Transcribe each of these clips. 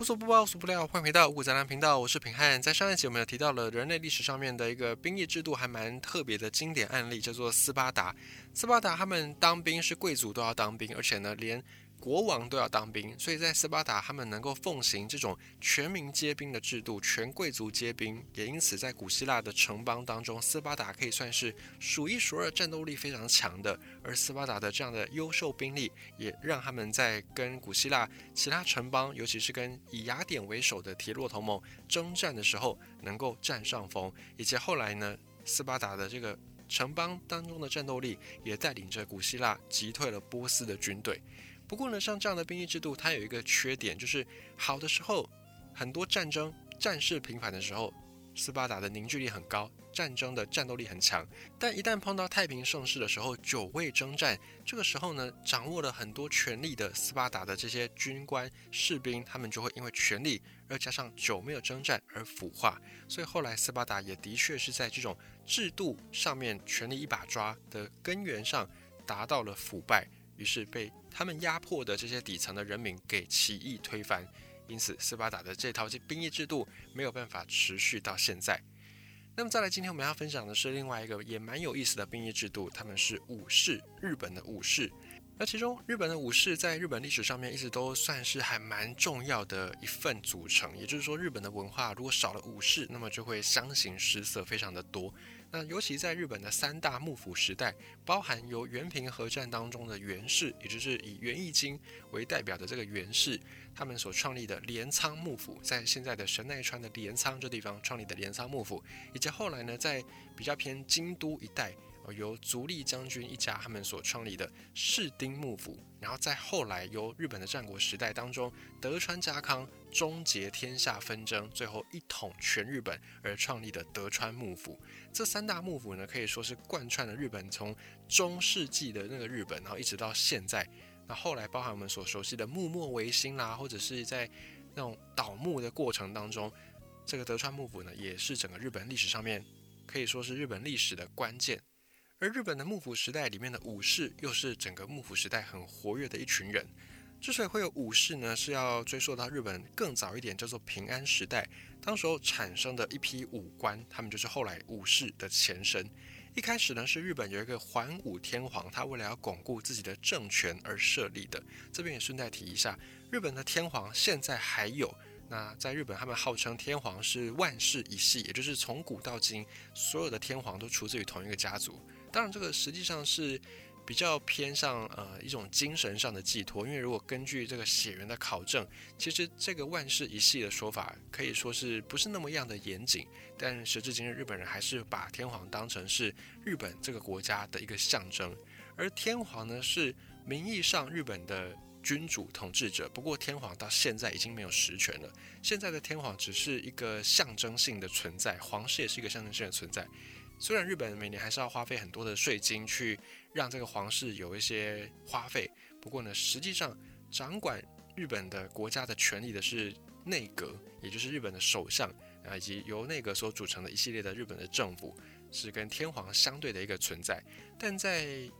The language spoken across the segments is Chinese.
无所不包，无所不料，欢迎回到五谷杂粮频道，我是平汉。在上一集我们有提到了人类历史上面的一个兵役制度，还蛮特别的经典案例，叫做斯巴达。斯巴达他们当兵是贵族都要当兵，而且呢连。国王都要当兵，所以在斯巴达，他们能够奉行这种全民皆兵的制度，全贵族皆兵。也因此，在古希腊的城邦当中，斯巴达可以算是数一数二战斗力非常强的。而斯巴达的这样的优秀兵力，也让他们在跟古希腊其他城邦，尤其是跟以雅典为首的铁骆同盟征战的时候，能够占上风。以及后来呢，斯巴达的这个城邦当中的战斗力，也带领着古希腊击退了波斯的军队。不过呢，像这样的兵役制度，它有一个缺点，就是好的时候，很多战争战事频繁的时候，斯巴达的凝聚力很高，战争的战斗力很强。但一旦碰到太平盛世的时候，久未征战，这个时候呢，掌握了很多权力的斯巴达的这些军官士兵，他们就会因为权力，而加上久没有征战而腐化。所以后来斯巴达也的确是在这种制度上面，权力一把抓的根源上达到了腐败。于是被他们压迫的这些底层的人民给起义推翻，因此斯巴达的这套兵役制度没有办法持续到现在。那么再来，今天我们要分享的是另外一个也蛮有意思的兵役制度，他们是武士，日本的武士。那其中日本的武士在日本历史上面一直都算是还蛮重要的一份组成，也就是说，日本的文化如果少了武士，那么就会相形失色，非常的多。那尤其在日本的三大幕府时代，包含由源平合战当中的源氏，也就是以源义经为代表的这个源氏，他们所创立的镰仓幕府，在现在的神奈川的镰仓这地方创立的镰仓幕府，以及后来呢，在比较偏京都一带。由足利将军一家他们所创立的室町幕府，然后在后来由日本的战国时代当中，德川家康终结天下纷争，最后一统全日本而创立的德川幕府。这三大幕府呢，可以说是贯穿了日本从中世纪的那个日本，然后一直到现在。那后来包含我们所熟悉的幕末维新啦，或者是在那种倒幕的过程当中，这个德川幕府呢，也是整个日本历史上面可以说是日本历史的关键。而日本的幕府时代里面的武士，又是整个幕府时代很活跃的一群人。之所以会有武士呢，是要追溯到日本更早一点，叫做平安时代，当时候产生的一批武官，他们就是后来武士的前身。一开始呢，是日本有一个桓武天皇，他为了要巩固自己的政权而设立的。这边也顺带提一下，日本的天皇现在还有。那在日本，他们号称天皇是万世一系，也就是从古到今，所有的天皇都出自于同一个家族。当然，这个实际上是比较偏向呃一种精神上的寄托，因为如果根据这个血缘的考证，其实这个万世一系的说法可以说是不是那么样的严谨。但时至今日，日本人还是把天皇当成是日本这个国家的一个象征，而天皇呢是名义上日本的君主统治者，不过天皇到现在已经没有实权了，现在的天皇只是一个象征性的存在，皇室也是一个象征性的存在。虽然日本每年还是要花费很多的税金去让这个皇室有一些花费，不过呢，实际上掌管日本的国家的权力的是内阁，也就是日本的首相啊，以及由内阁所组成的一系列的日本的政府，是跟天皇相对的一个存在。但在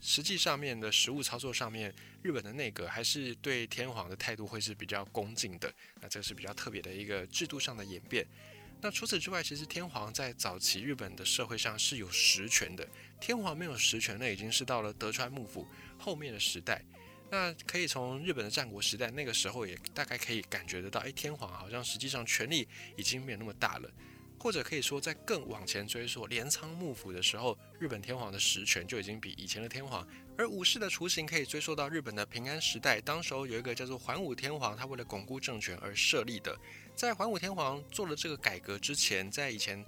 实际上面的实务操作上面，日本的内阁还是对天皇的态度会是比较恭敬的。那这是比较特别的一个制度上的演变。那除此之外，其实天皇在早期日本的社会上是有实权的。天皇没有实权，那已经是到了德川幕府后面的时代。那可以从日本的战国时代那个时候，也大概可以感觉得到，哎，天皇好像实际上权力已经没有那么大了。或者可以说，在更往前追溯镰仓幕府的时候，日本天皇的实权就已经比以前的天皇。而武士的雏形可以追溯到日本的平安时代，当时候有一个叫做桓武天皇，他为了巩固政权而设立的。在桓武天皇做了这个改革之前，在以前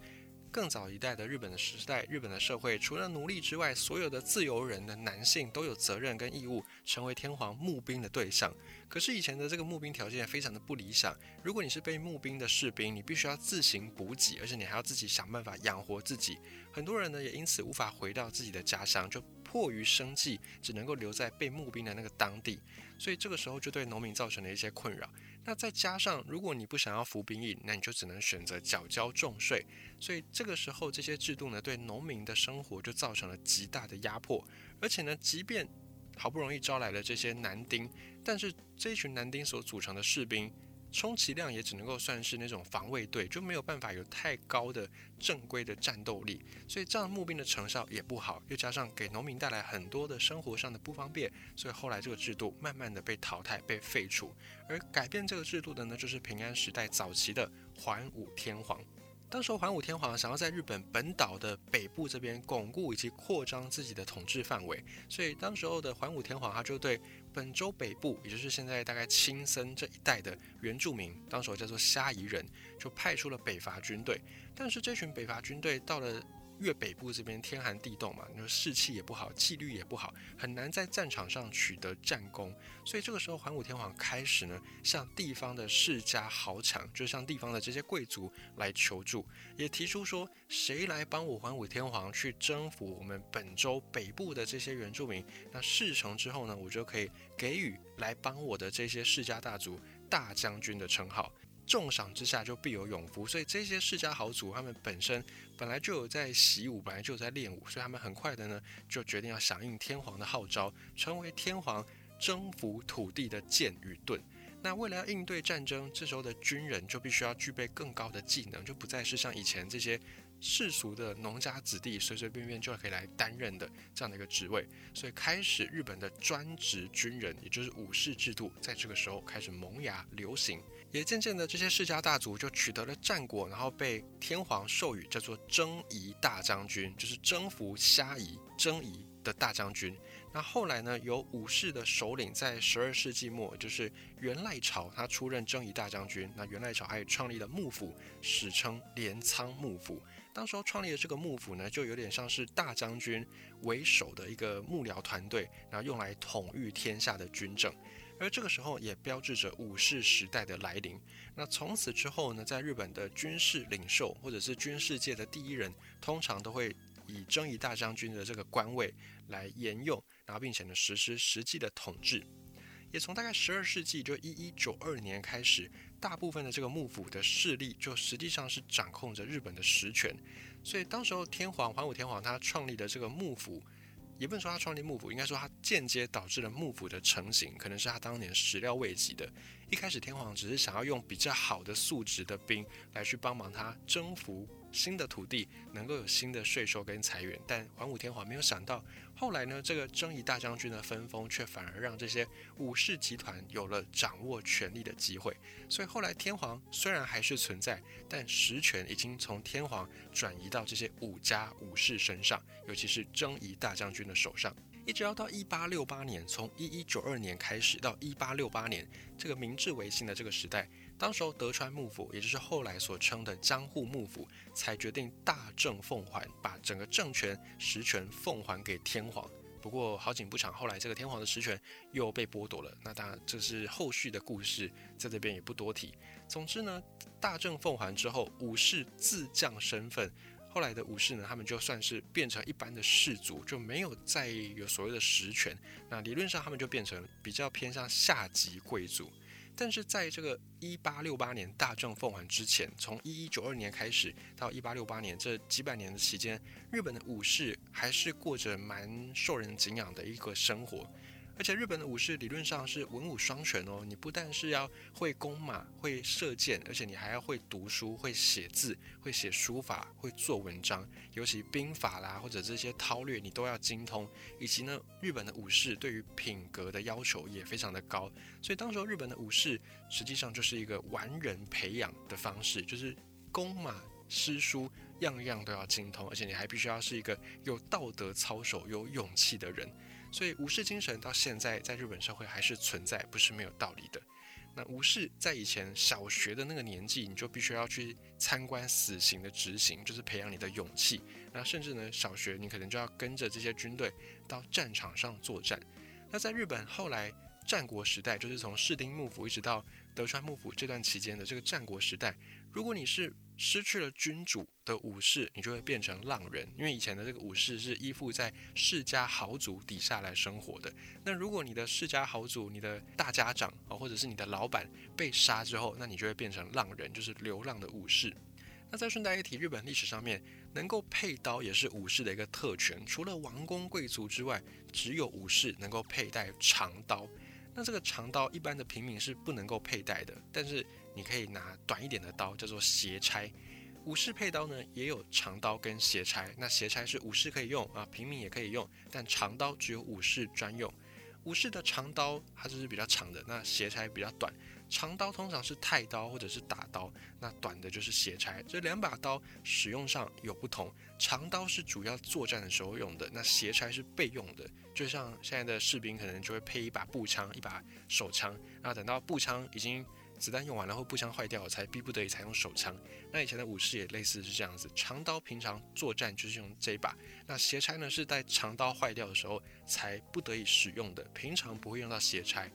更早一代的日本的时代，日本的社会除了奴隶之外，所有的自由人的男性都有责任跟义务成为天皇募兵的对象。可是以前的这个募兵条件非常的不理想，如果你是被募兵的士兵，你必须要自行补给，而且你还要自己想办法养活自己。很多人呢也因此无法回到自己的家乡，就迫于生计，只能够留在被募兵的那个当地。所以这个时候就对农民造成了一些困扰。那再加上，如果你不想要服兵役，那你就只能选择缴交重税。所以这个时候，这些制度呢，对农民的生活就造成了极大的压迫。而且呢，即便好不容易招来了这些男丁，但是这一群男丁所组成的士兵，充其量也只能够算是那种防卫队，就没有办法有太高的正规的战斗力，所以这样募兵的成效也不好，又加上给农民带来很多的生活上的不方便，所以后来这个制度慢慢的被淘汰、被废除。而改变这个制度的呢，就是平安时代早期的桓武天皇。当时桓武天皇想要在日本本岛的北部这边巩固以及扩张自己的统治范围，所以当时候的桓武天皇他就对本州北部，也就是现在大概青森这一带的原住民，当时叫做虾夷人，就派出了北伐军队。但是这群北伐军队到了。越北部这边天寒地冻嘛，你说士气也不好，纪律也不好，很难在战场上取得战功。所以这个时候，桓武天皇开始呢，向地方的世家豪强，就向地方的这些贵族来求助，也提出说，谁来帮我桓武天皇去征服我们本州北部的这些原住民？那事成之后呢，我就可以给予来帮我的这些世家大族大将军的称号。重赏之下就必有勇夫，所以这些世家豪族他们本身本来就有在习武，本来就有在练武，所以他们很快的呢就决定要响应天皇的号召，成为天皇征服土地的剑与盾。那为了要应对战争，这时候的军人就必须要具备更高的技能，就不再是像以前这些。世俗的农家子弟随随便便就可以来担任的这样的一个职位，所以开始日本的专职军人，也就是武士制度，在这个时候开始萌芽流行，也渐渐的这些世家大族就取得了战果，然后被天皇授予叫做征夷大将军，就是征服虾夷、征夷的大将军。那后来呢，由武士的首领在十二世纪末，就是元赖朝，他出任征夷大将军。那元赖朝还创立了幕府，史称镰仓幕府。当时候创立的这个幕府呢，就有点像是大将军为首的一个幕僚团队，然后用来统御天下的军政。而这个时候也标志着武士时代的来临。那从此之后呢，在日本的军事领袖或者是军事界的第一人，通常都会以征夷大将军的这个官位来沿用，然后并且呢实施实际的统治。也从大概十二世纪就一一九二年开始。大部分的这个幕府的势力，就实际上是掌控着日本的实权，所以当时候天皇桓武天皇他创立的这个幕府，也不能说他创立幕府，应该说他间接导致了幕府的成型，可能是他当年始料未及的。一开始天皇只是想要用比较好的素质的兵来去帮忙他征服新的土地，能够有新的税收跟财源，但桓武天皇没有想到。后来呢，这个征夷大将军的分封，却反而让这些武士集团有了掌握权力的机会。所以后来天皇虽然还是存在，但实权已经从天皇转移到这些武家武士身上，尤其是征夷大将军的手上。一直要到一八六八年，从一一九二年开始到一八六八年，这个明治维新的这个时代。当时候德川幕府，也就是后来所称的江户幕府，才决定大政奉还，把整个政权实权奉还给天皇。不过好景不长，后来这个天皇的实权又被剥夺了。那当然这是后续的故事，在这边也不多提。总之呢，大政奉还之后，武士自降身份，后来的武士呢，他们就算是变成一般的士族，就没有再有所谓的实权。那理论上他们就变成比较偏向下级贵族。但是在这个一八六八年大政奉还之前，从一一九二年开始到一八六八年这几百年的期间，日本的武士还是过着蛮受人敬仰的一个生活。而且日本的武士理论上是文武双全哦，你不但是要会弓马、会射箭，而且你还要会读书、会写字、会写书法、会做文章，尤其兵法啦或者这些韬略你都要精通。以及呢，日本的武士对于品格的要求也非常的高，所以当时候日本的武士实际上就是一个完人培养的方式，就是弓马诗书样样都要精通，而且你还必须要是一个有道德操守、有勇气的人。所以武士精神到现在在日本社会还是存在，不是没有道理的。那武士在以前小学的那个年纪，你就必须要去参观死刑的执行，就是培养你的勇气。那甚至呢，小学你可能就要跟着这些军队到战场上作战。那在日本后来战国时代，就是从室町幕府一直到德川幕府这段期间的这个战国时代，如果你是失去了君主的武士，你就会变成浪人，因为以前的这个武士是依附在世家豪族底下来生活的。那如果你的世家豪族、你的大家长啊，或者是你的老板被杀之后，那你就会变成浪人，就是流浪的武士。那再顺带一提，日本历史上面能够佩刀也是武士的一个特权，除了王公贵族之外，只有武士能够佩戴长刀。那这个长刀一般的平民是不能够佩戴的，但是你可以拿短一点的刀，叫做斜钗。武士佩刀呢也有长刀跟斜钗，那斜钗是武士可以用啊，平民也可以用，但长刀只有武士专用。武士的长刀它就是比较长的，那斜拆比较短。长刀通常是太刀或者是打刀，那短的就是斜差。这两把刀使用上有不同，长刀是主要作战的时候用的，那斜拆是备用的。就像现在的士兵可能就会配一把步枪、一把手枪，那等到步枪已经子弹用完了或步枪坏掉了，才逼不得已才用手枪。那以前的武士也类似是这样子，长刀平常作战就是用这一把，那斜差呢是在长刀坏掉的时候才不得已使用的，平常不会用到斜差。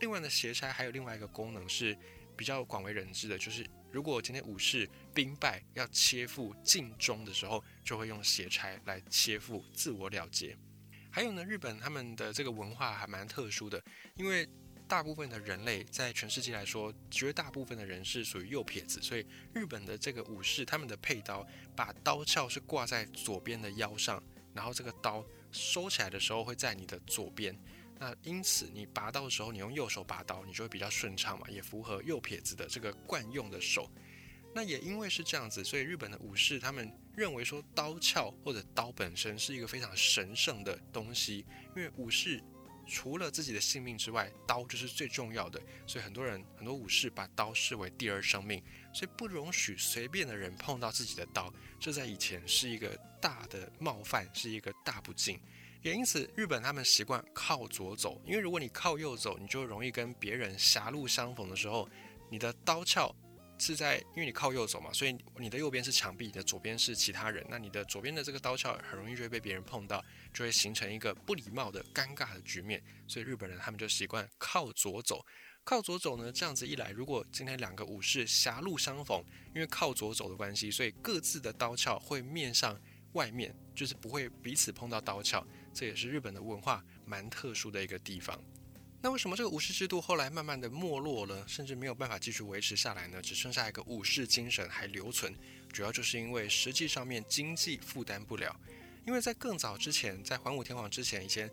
另外呢，斜差还有另外一个功能是比较广为人知的，就是如果今天武士兵败要切腹尽忠的时候，就会用斜差来切腹自我了结。还有呢，日本他们的这个文化还蛮特殊的，因为大部分的人类在全世界来说，绝大部分的人是属于右撇子，所以日本的这个武士他们的佩刀把刀鞘是挂在左边的腰上，然后这个刀收起来的时候会在你的左边。那因此，你拔刀的时候，你用右手拔刀，你就会比较顺畅嘛，也符合右撇子的这个惯用的手。那也因为是这样子，所以日本的武士他们认为说，刀鞘或者刀本身是一个非常神圣的东西。因为武士除了自己的性命之外，刀就是最重要的，所以很多人很多武士把刀视为第二生命，所以不容许随便的人碰到自己的刀。这在以前是一个大的冒犯，是一个大不敬。也因此，日本他们习惯靠左走，因为如果你靠右走，你就容易跟别人狭路相逢的时候，你的刀鞘是在，因为你靠右走嘛，所以你的右边是墙壁，你的左边是其他人，那你的左边的这个刀鞘很容易就会被别人碰到，就会形成一个不礼貌的尴尬的局面。所以日本人他们就习惯靠左走，靠左走呢，这样子一来，如果今天两个武士狭路相逢，因为靠左走的关系，所以各自的刀鞘会面向外面，就是不会彼此碰到刀鞘。这也是日本的文化蛮特殊的一个地方。那为什么这个武士制度后来慢慢的没落了，甚至没有办法继续维持下来呢？只剩下一个武士精神还留存，主要就是因为实际上面经济负担不了。因为在更早之前，在桓武天皇之前，以前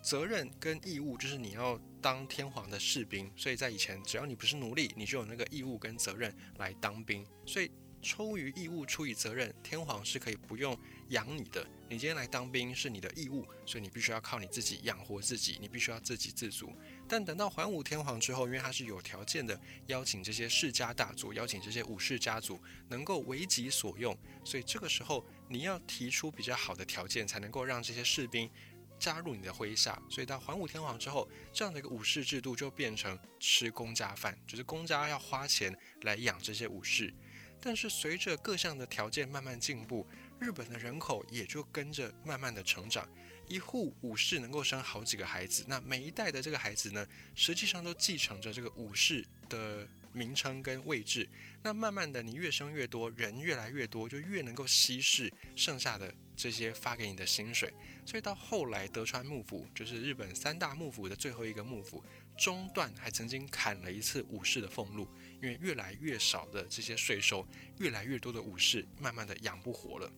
责任跟义务就是你要当天皇的士兵，所以在以前只要你不是奴隶，你就有那个义务跟责任来当兵。所以出于义务，出于责任，天皇是可以不用。养你的，你今天来当兵是你的义务，所以你必须要靠你自己养活自己，你必须要自给自足。但等到桓武天皇之后，因为他是有条件的邀请这些世家大族，邀请这些武士家族能够为己所用，所以这个时候你要提出比较好的条件，才能够让这些士兵加入你的麾下。所以到桓武天皇之后，这样的一个武士制度就变成吃公家饭，就是公家要花钱来养这些武士。但是随着各项的条件慢慢进步。日本的人口也就跟着慢慢的成长，一户武士能够生好几个孩子，那每一代的这个孩子呢，实际上都继承着这个武士的名称跟位置。那慢慢的，你越生越多，人越来越多，就越能够稀释剩下的这些发给你的薪水。所以到后来，德川幕府就是日本三大幕府的最后一个幕府，中段还曾经砍了一次武士的俸禄，因为越来越少的这些税收，越来越多的武士慢慢的养不活了。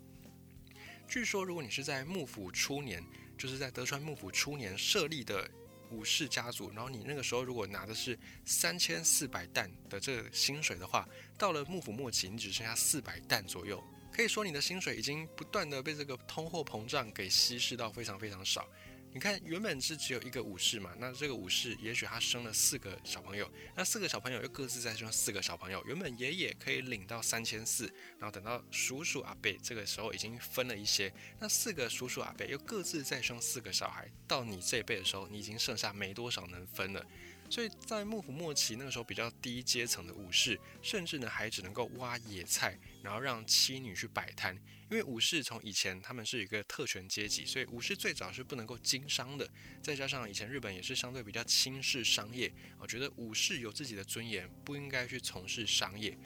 据说，如果你是在幕府初年，就是在德川幕府初年设立的武士家族，然后你那个时候如果拿的是三千四百担的这个薪水的话，到了幕府末期，你只剩下四百担左右，可以说你的薪水已经不断的被这个通货膨胀给稀释到非常非常少。你看，原本是只有一个武士嘛，那这个武士也许他生了四个小朋友，那四个小朋友又各自再生四个小朋友，原本爷爷可以领到三千四，然后等到叔叔阿伯这个时候已经分了一些，那四个叔叔阿伯又各自再生四个小孩，到你这一辈的时候，你已经剩下没多少能分了。所以在幕府末期，那个时候比较低阶层的武士，甚至呢还只能够挖野菜，然后让妻女去摆摊。因为武士从以前他们是一个特权阶级，所以武士最早是不能够经商的。再加上以前日本也是相对比较轻视商业，我觉得武士有自己的尊严，不应该去从事商业。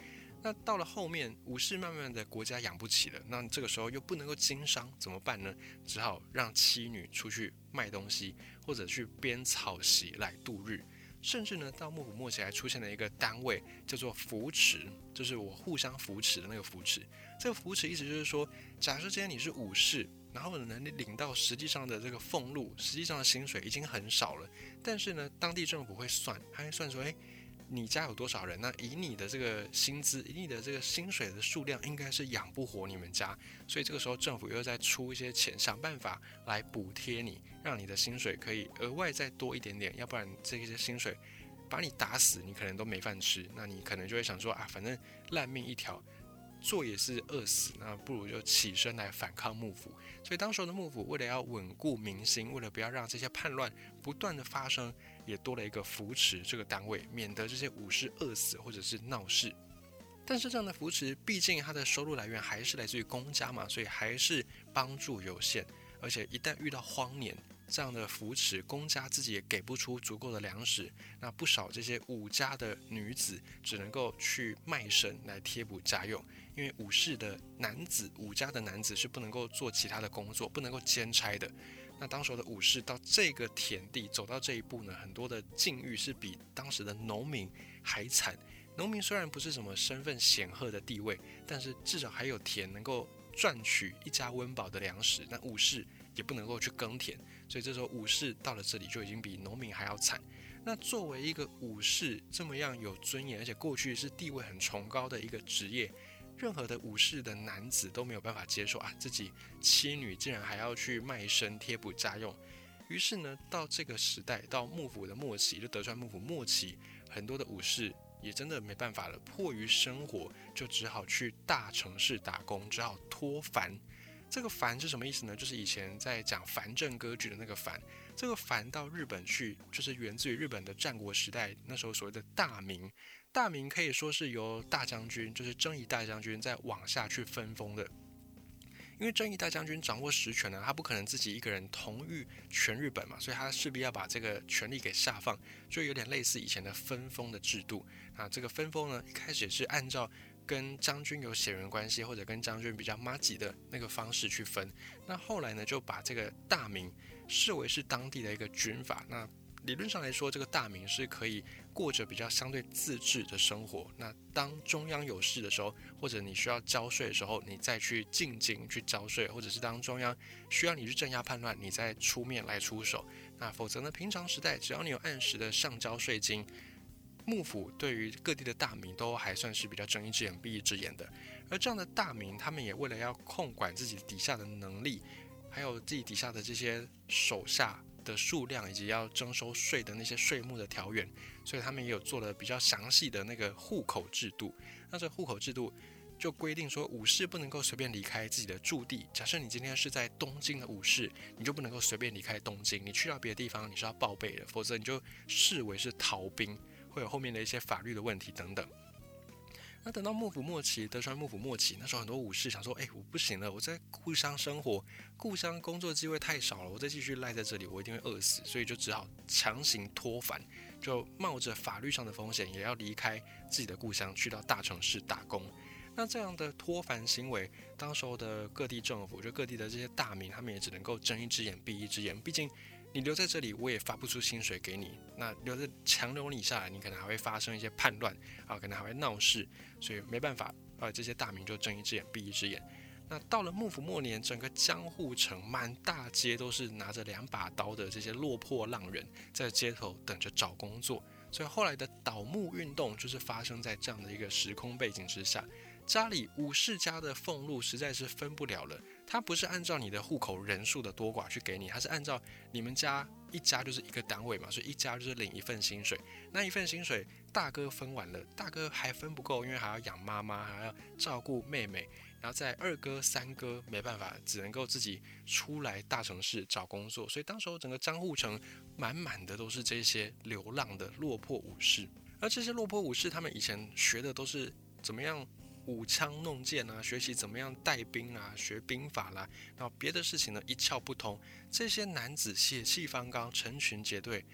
那到了后面，武士慢慢的国家养不起了，那这个时候又不能够经商，怎么办呢？只好让妻女出去卖东西，或者去编草席来度日。甚至呢，到幕府末期还出现了一个单位，叫做扶持，就是我互相扶持的那个扶持。这个扶持意思就是说，假设今天你是武士，然后呢，你领到实际上的这个俸禄，实际上的薪水已经很少了，但是呢，当地政府会算，他会算说，哎，你家有多少人？那以你的这个薪资，以你的这个薪水的数量，应该是养不活你们家。所以这个时候政府又在出一些钱，想办法来补贴你，让你的薪水可以额外再多一点点。要不然这些薪水把你打死，你可能都没饭吃。那你可能就会想说啊，反正烂命一条。做也是饿死，那不如就起身来反抗幕府。所以当时候的幕府为了要稳固民心，为了不要让这些叛乱不断的发生，也多了一个扶持这个单位，免得这些武士饿死或者是闹事。但是这样的扶持，毕竟他的收入来源还是来自于公家嘛，所以还是帮助有限。而且一旦遇到荒年，这样的扶持，公家自己也给不出足够的粮食，那不少这些武家的女子只能够去卖身来贴补家用，因为武士的男子，武家的男子是不能够做其他的工作，不能够兼差的。那当时的武士到这个田地走到这一步呢，很多的境遇是比当时的农民还惨。农民虽然不是什么身份显赫的地位，但是至少还有田能够赚取一家温饱的粮食。那武士也不能够去耕田。所以这时候武士到了这里就已经比农民还要惨。那作为一个武士这么样有尊严，而且过去是地位很崇高的一个职业，任何的武士的男子都没有办法接受啊，自己妻女竟然还要去卖身贴补家用。于是呢，到这个时代，到幕府的末期，就德川幕府末期，很多的武士也真的没办法了，迫于生活，就只好去大城市打工，只好脱凡。这个藩是什么意思呢？就是以前在讲藩镇割据的那个藩。这个藩到日本去，就是源自于日本的战国时代，那时候所谓的大名。大名可以说是由大将军，就是征夷大将军在往下去分封的。因为征夷大将军掌握实权呢，他不可能自己一个人统御全日本嘛，所以他势必要把这个权力给下放，就有点类似以前的分封的制度。啊这个分封呢，一开始是按照。跟将军有血缘关系，或者跟将军比较妈吉的那个方式去分。那后来呢，就把这个大名视为是当地的一个军阀。那理论上来说，这个大名是可以过着比较相对自治的生活。那当中央有事的时候，或者你需要交税的时候，你再去进京去交税，或者是当中央需要你去镇压叛乱，你再出面来出手。那否则呢，平常时代只要你有按时的上交税金。幕府对于各地的大名都还算是比较睁一只眼闭一只眼的，而这样的大名，他们也为了要控管自己底下的能力，还有自己底下的这些手下的数量，以及要征收税的那些税目的条源，所以他们也有做了比较详细的那个户口制度。那这户口制度就规定说，武士不能够随便离开自己的驻地。假设你今天是在东京的武士，你就不能够随便离开东京，你去到别的地方你是要报备的，否则你就视为是逃兵。会有后面的一些法律的问题等等。那等到幕府末期，德川幕府末期，那时候很多武士想说：“哎，我不行了，我在故乡生活，故乡工作机会太少了，我再继续赖在这里，我一定会饿死。”所以就只好强行脱凡，就冒着法律上的风险，也要离开自己的故乡，去到大城市打工。那这样的脱凡行为，当时候的各地政府，就各地的这些大名，他们也只能够睁一只眼闭一只眼，毕竟。你留在这里，我也发不出薪水给你。那留着强留你下来，你可能还会发生一些叛乱啊，可能还会闹事，所以没办法啊。这些大名就睁一只眼闭一只眼。那到了幕府末年，整个江户城满大街都是拿着两把刀的这些落魄浪人，在街头等着找工作。所以后来的倒幕运动就是发生在这样的一个时空背景之下。家里武士家的俸禄实在是分不了了。他不是按照你的户口人数的多寡去给你，他是按照你们家一家就是一个单位嘛，所以一家就是领一份薪水。那一份薪水大哥分完了，大哥还分不够，因为还要养妈妈，还要照顾妹妹，然后在二哥、三哥没办法，只能够自己出来大城市找工作。所以当时候整个江户城满满的都是这些流浪的落魄武士，而这些落魄武士他们以前学的都是怎么样？舞枪弄剑啊，学习怎么样带兵啊，学兵法啦，然后别的事情呢一窍不通。这些男子血气方刚，成群结队，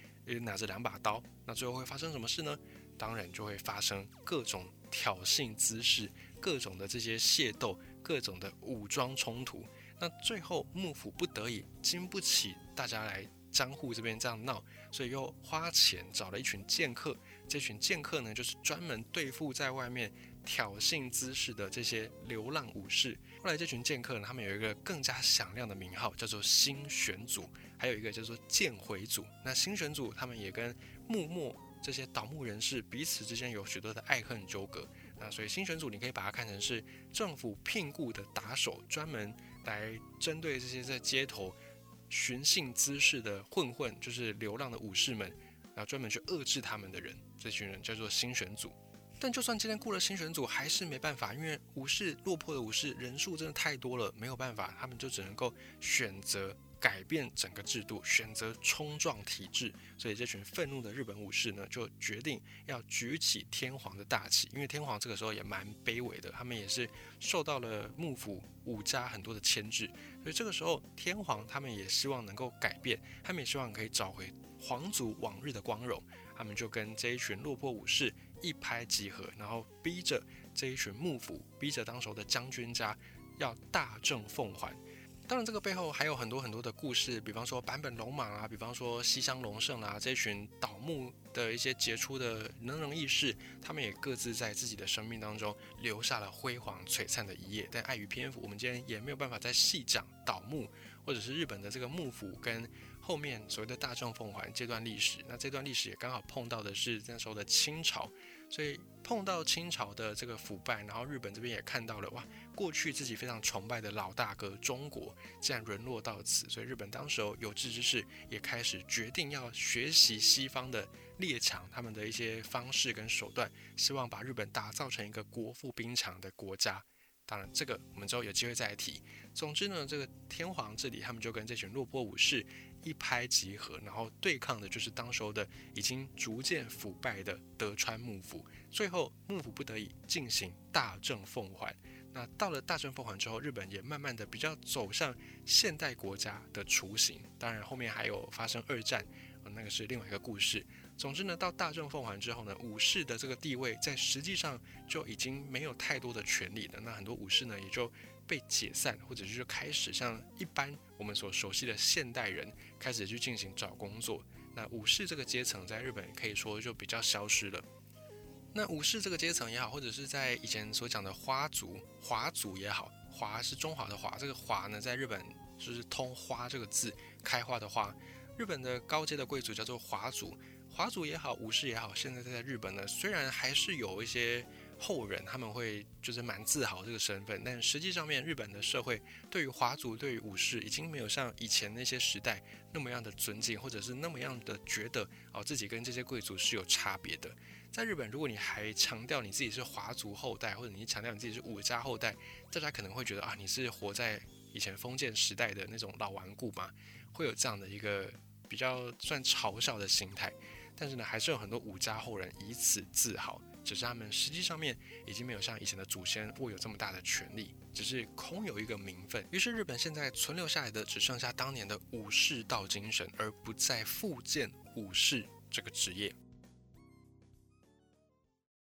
拿着两把刀，那最后会发生什么事呢？当然就会发生各种挑衅姿势，各种的这些械斗，各种的武装冲突。那最后幕府不得已，经不起大家来江户这边这样闹，所以又花钱找了一群剑客。这群剑客呢，就是专门对付在外面。挑衅姿势的这些流浪武士，后来这群剑客呢，他们有一个更加响亮的名号，叫做新选组，还有一个叫做剑回组。那新选组他们也跟幕末这些倒幕人士彼此之间有许多的爱恨纠葛。那所以新选组你可以把它看成是政府聘雇的打手，专门来针对这些在街头寻衅滋事的混混，就是流浪的武士们，然后专门去遏制他们的人，这群人叫做新选组。但就算今天雇了新选组，还是没办法，因为武士落魄的武士人数真的太多了，没有办法，他们就只能够选择改变整个制度，选择冲撞体制。所以这群愤怒的日本武士呢，就决定要举起天皇的大旗，因为天皇这个时候也蛮卑微的，他们也是受到了幕府武家很多的牵制，所以这个时候天皇他们也希望能够改变，他们也希望可以找回皇族往日的光荣，他们就跟这一群落魄武士。一拍即合，然后逼着这一群幕府，逼着当时的将军家要大政奉还。当然，这个背后还有很多很多的故事，比方说坂本龙马啊，比方说西乡隆盛啊，这群倒幕的一些杰出的能人异士，他们也各自在自己的生命当中留下了辉煌璀璨的一页。但碍于篇幅，我们今天也没有办法再细讲倒幕，或者是日本的这个幕府跟。后面所谓的大政奉还这段历史，那这段历史也刚好碰到的是那时候的清朝，所以碰到清朝的这个腐败，然后日本这边也看到了哇，过去自己非常崇拜的老大哥中国竟然沦落到此，所以日本当时候有志之士也开始决定要学习西方的列强他们的一些方式跟手段，希望把日本打造成一个国富兵强的国家。当然，这个我们之后有机会再来提。总之呢，这个天皇这里他们就跟这群落魄武士。一拍即合，然后对抗的就是当时候的已经逐渐腐败的德川幕府。最后幕府不得已进行大政奉还。那到了大政奉还之后，日本也慢慢的比较走向现代国家的雏形。当然后面还有发生二战，那个是另外一个故事。总之呢，到大政奉还之后呢，武士的这个地位在实际上就已经没有太多的权利了。那很多武士呢也就。被解散，或者是就开始像一般我们所熟悉的现代人开始去进行找工作。那武士这个阶层在日本可以说就比较消失了。那武士这个阶层也好，或者是在以前所讲的花族、华族也好，华是中华的华，这个华呢在日本就是通花这个字，开花的花。日本的高阶的贵族叫做华族，华族也好，武士也好，现在在日本呢，虽然还是有一些。后人他们会就是蛮自豪这个身份，但实际上面日本的社会对于华族、对于武士已经没有像以前那些时代那么样的尊敬，或者是那么样的觉得哦自己跟这些贵族是有差别的。在日本，如果你还强调你自己是华族后代，或者你强调你自己是武家后代，大家可能会觉得啊你是活在以前封建时代的那种老顽固嘛，会有这样的一个比较算嘲笑的心态。但是呢，还是有很多武家后人以此自豪。只是他们实际上面已经没有像以前的祖先握有这么大的权利，只是空有一个名分。于是日本现在存留下来的只剩下当年的武士道精神，而不再复建武士这个职业。